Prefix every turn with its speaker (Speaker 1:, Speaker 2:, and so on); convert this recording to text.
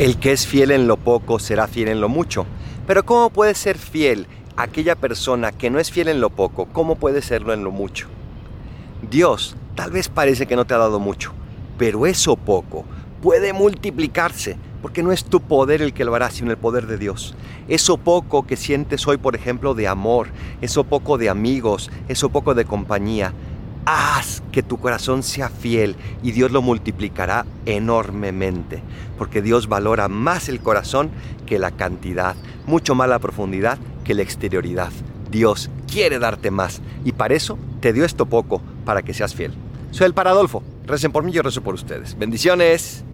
Speaker 1: El que es fiel en lo poco será fiel en lo mucho. Pero ¿cómo puede ser fiel aquella persona que no es fiel en lo poco? ¿Cómo puede serlo en lo mucho? Dios tal vez parece que no te ha dado mucho, pero eso poco puede multiplicarse, porque no es tu poder el que lo hará, sino el poder de Dios. Eso poco que sientes hoy, por ejemplo, de amor, eso poco de amigos, eso poco de compañía, haz que tu corazón sea fiel y Dios lo multiplicará enormemente, porque Dios valora más el corazón que la cantidad, mucho más la profundidad que la exterioridad. Dios quiere darte más y para eso te dio esto poco, para que seas fiel. Soy el Paradolfo. Recen por mí, yo rezo por ustedes. Bendiciones.